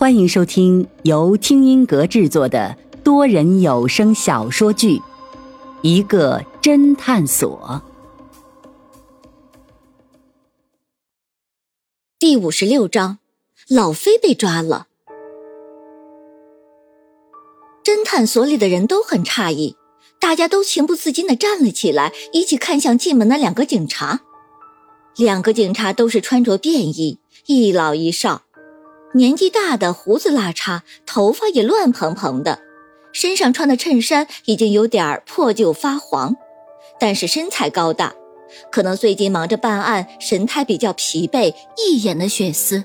欢迎收听由听音阁制作的多人有声小说剧《一个侦探所》第五十六章：老飞被抓了。侦探所里的人都很诧异，大家都情不自禁的站了起来，一起看向进门的两个警察。两个警察都是穿着便衣，一老一少。年纪大的胡子拉碴，头发也乱蓬蓬的，身上穿的衬衫已经有点破旧发黄，但是身材高大，可能最近忙着办案，神态比较疲惫，一眼的血丝。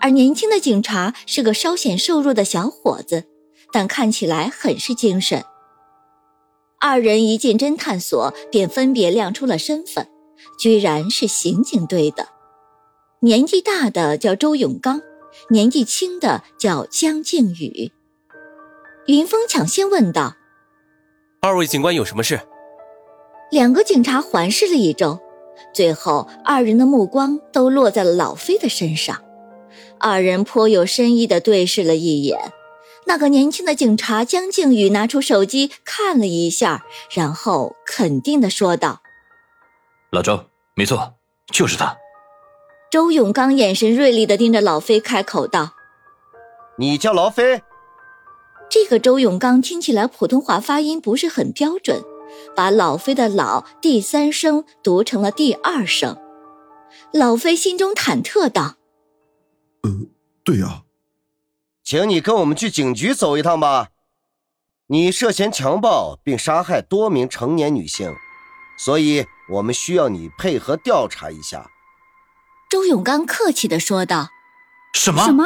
而年轻的警察是个稍显瘦弱的小伙子，但看起来很是精神。二人一进侦探所，便分别亮出了身份，居然是刑警队的。年纪大的叫周永刚。年纪轻的叫江靖宇。云峰抢先问道：“二位警官有什么事？”两个警察环视了一周，最后二人的目光都落在了老飞的身上。二人颇有深意的对视了一眼。那个年轻的警察江靖宇拿出手机看了一下，然后肯定的说道：“老周，没错，就是他。”周永刚眼神锐利的盯着老飞，开口道：“你叫劳飞？”这个周永刚听起来普通话发音不是很标准，把老飞的“老”第三声读成了第二声。老飞心中忐忑道：“呃，对呀，请你跟我们去警局走一趟吧。你涉嫌强暴并杀害多名成年女性，所以我们需要你配合调查一下。”周永刚客气的说道：“什么？什么？”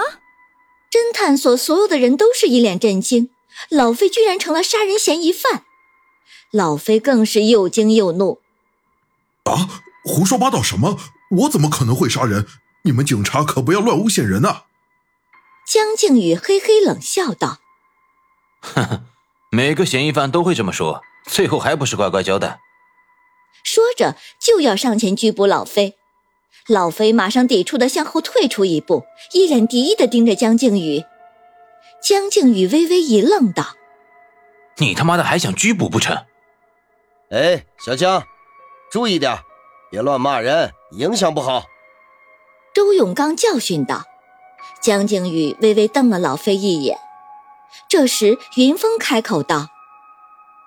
侦探所所有的人都是一脸震惊，老飞居然成了杀人嫌疑犯。老飞更是又惊又怒：“啊，胡说八道什么？我怎么可能会杀人？你们警察可不要乱诬陷人呐！”江靖宇嘿嘿冷笑道：“呵呵，每个嫌疑犯都会这么说，最后还不是乖乖交代？”说着就要上前拘捕老飞。老飞马上抵触的向后退出一步，一脸敌意的盯着江靖宇。江靖宇微微一愣，道：“你他妈的还想拘捕不成？”哎，小江，注意点，别乱骂人，影响不好。”周永刚教训道。江靖宇微微瞪了老飞一眼。这时，云峰开口道：“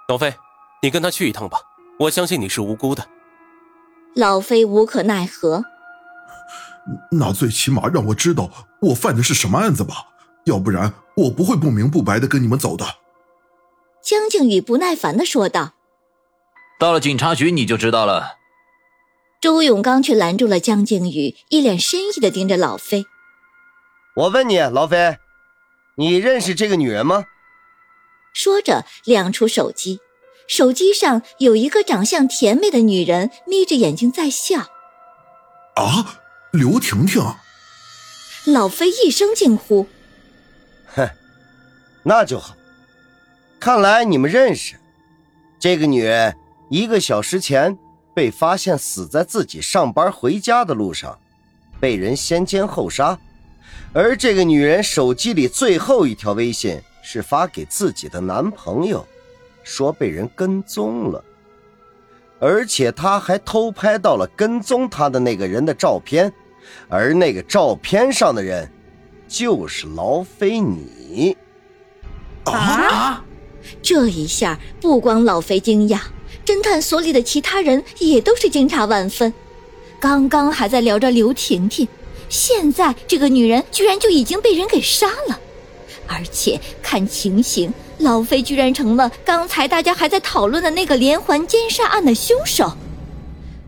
老飞，你跟他去一趟吧，我相信你是无辜的。”老飞无可奈何。那最起码让我知道我犯的是什么案子吧，要不然我不会不明不白的跟你们走的。”江靖宇不耐烦的说道。“到了警察局你就知道了。”周永刚却拦住了江靖宇，一脸深意的盯着老飞。“我问你，老飞，你认识这个女人吗？”说着亮出手机，手机上有一个长相甜美的女人眯着眼睛在笑。“啊！”刘婷婷，老飞一声惊呼：“哼，那就好。看来你们认识。这个女人一个小时前被发现死在自己上班回家的路上，被人先奸后杀。而这个女人手机里最后一条微信是发给自己的男朋友，说被人跟踪了。”而且她还偷拍到了跟踪她的那个人的照片，而那个照片上的人，就是劳菲你。啊！这一下不光老飞惊讶，侦探所里的其他人也都是惊诧万分。刚刚还在聊着刘婷婷，现在这个女人居然就已经被人给杀了，而且看情形。老飞居然成了刚才大家还在讨论的那个连环奸杀案的凶手，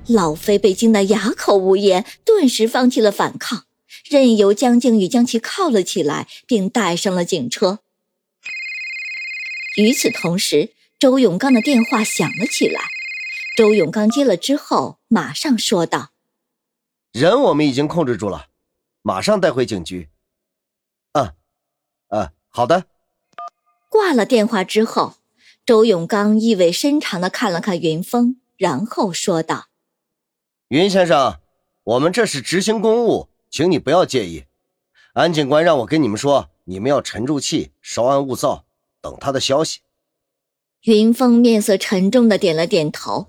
老飞被惊得哑口无言，顿时放弃了反抗，任由江靖宇将其铐了起来，并带上了警车。与此同时，周永刚的电话响了起来，周永刚接了之后，马上说道：“人我们已经控制住了，马上带回警局。”“嗯，嗯，好的。”挂了电话之后，周永刚意味深长的看了看云峰，然后说道：“云先生，我们这是执行公务，请你不要介意。安警官让我跟你们说，你们要沉住气，稍安勿躁，等他的消息。云峰面色沉重的点了点头。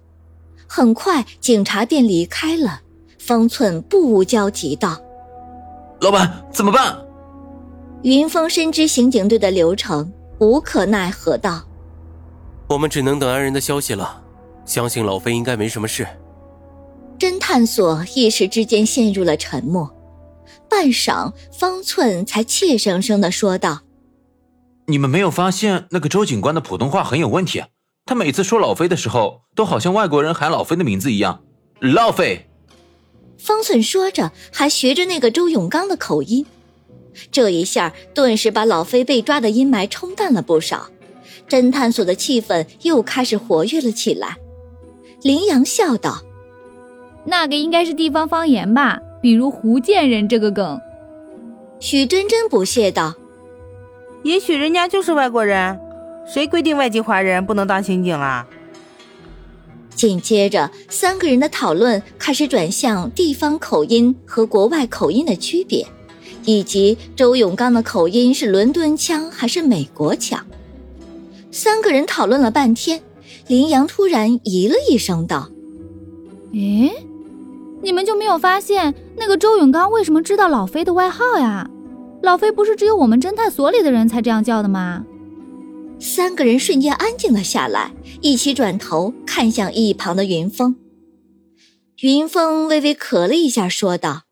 很快，警察便离开了。方寸不无焦急道：“老板，怎么办？”云峰深知刑警队的流程，无可奈何道：“我们只能等安人的消息了。相信老飞应该没什么事。”侦探所一时之间陷入了沉默。半晌，方寸才怯生生的说道：“你们没有发现那个周警官的普通话很有问题？他每次说老飞的时候，都好像外国人喊老飞的名字一样。”老飞。方寸说着，还学着那个周永刚的口音。这一下，顿时把老飞被抓的阴霾冲淡了不少。侦探所的气氛又开始活跃了起来。林阳笑道：“那个应该是地方方言吧。”比如“福建人”这个梗，许真真不屑道：“也许人家就是外国人，谁规定外籍华人不能当刑警啦？”紧接着，三个人的讨论开始转向地方口音和国外口音的区别，以及周永刚的口音是伦敦腔还是美国腔。三个人讨论了半天，林阳突然咦了一声道：“诶。”你们就没有发现那个周永刚为什么知道老飞的外号呀？老飞不是只有我们侦探所里的人才这样叫的吗？三个人瞬间安静了下来，一起转头看向一旁的云峰。云峰微微咳了一下，说道：“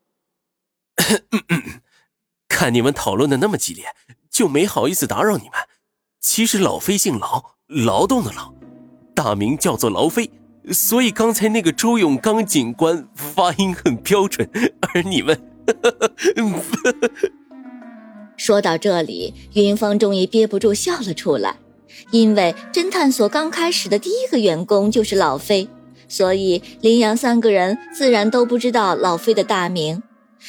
看你们讨论的那么激烈，就没好意思打扰你们。其实老飞姓劳，劳动的劳，大名叫做劳飞。”所以刚才那个周永刚警官发音很标准，而你们，说到这里，云峰终于憋不住笑了出来。因为侦探所刚开始的第一个员工就是老飞，所以林阳三个人自然都不知道老飞的大名。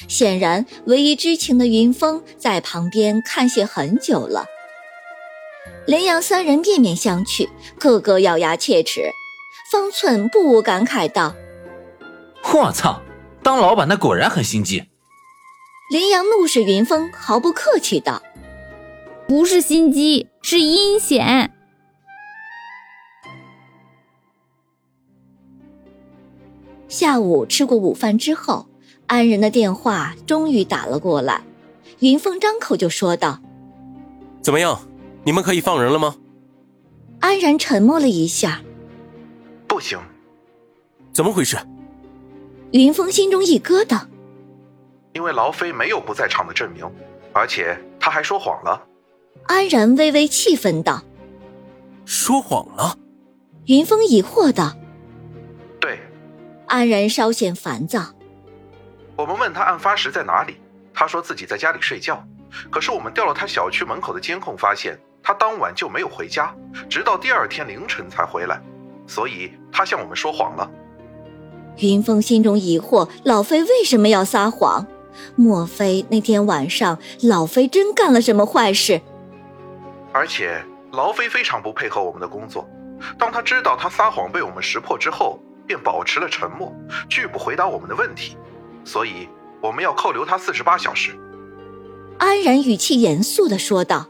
显然，唯一知情的云峰在旁边看戏很久了。林阳三人面面相觑，个个咬牙切齿。方寸不无感慨道：“我操，当老板的果然很心机。”林阳怒视云峰，毫不客气道：“不是心机，是阴险。”下午吃过午饭之后，安仁的电话终于打了过来。云峰张口就说道：“怎么样，你们可以放人了吗？”安然沉默了一下。不行，怎么回事？云峰心中一疙瘩，因为劳飞没有不在场的证明，而且他还说谎了。安然微微气愤道：“说谎了？”云峰疑惑道：“对。”安然稍显烦躁。我们问他案发时在哪里，他说自己在家里睡觉。可是我们调了他小区门口的监控，发现他当晚就没有回家，直到第二天凌晨才回来。所以他向我们说谎了。云峰心中疑惑：老飞为什么要撒谎？莫非那天晚上老飞真干了什么坏事？而且劳飞非常不配合我们的工作。当他知道他撒谎被我们识破之后，便保持了沉默，拒不回答我们的问题。所以我们要扣留他四十八小时。安然语气严肃的说道。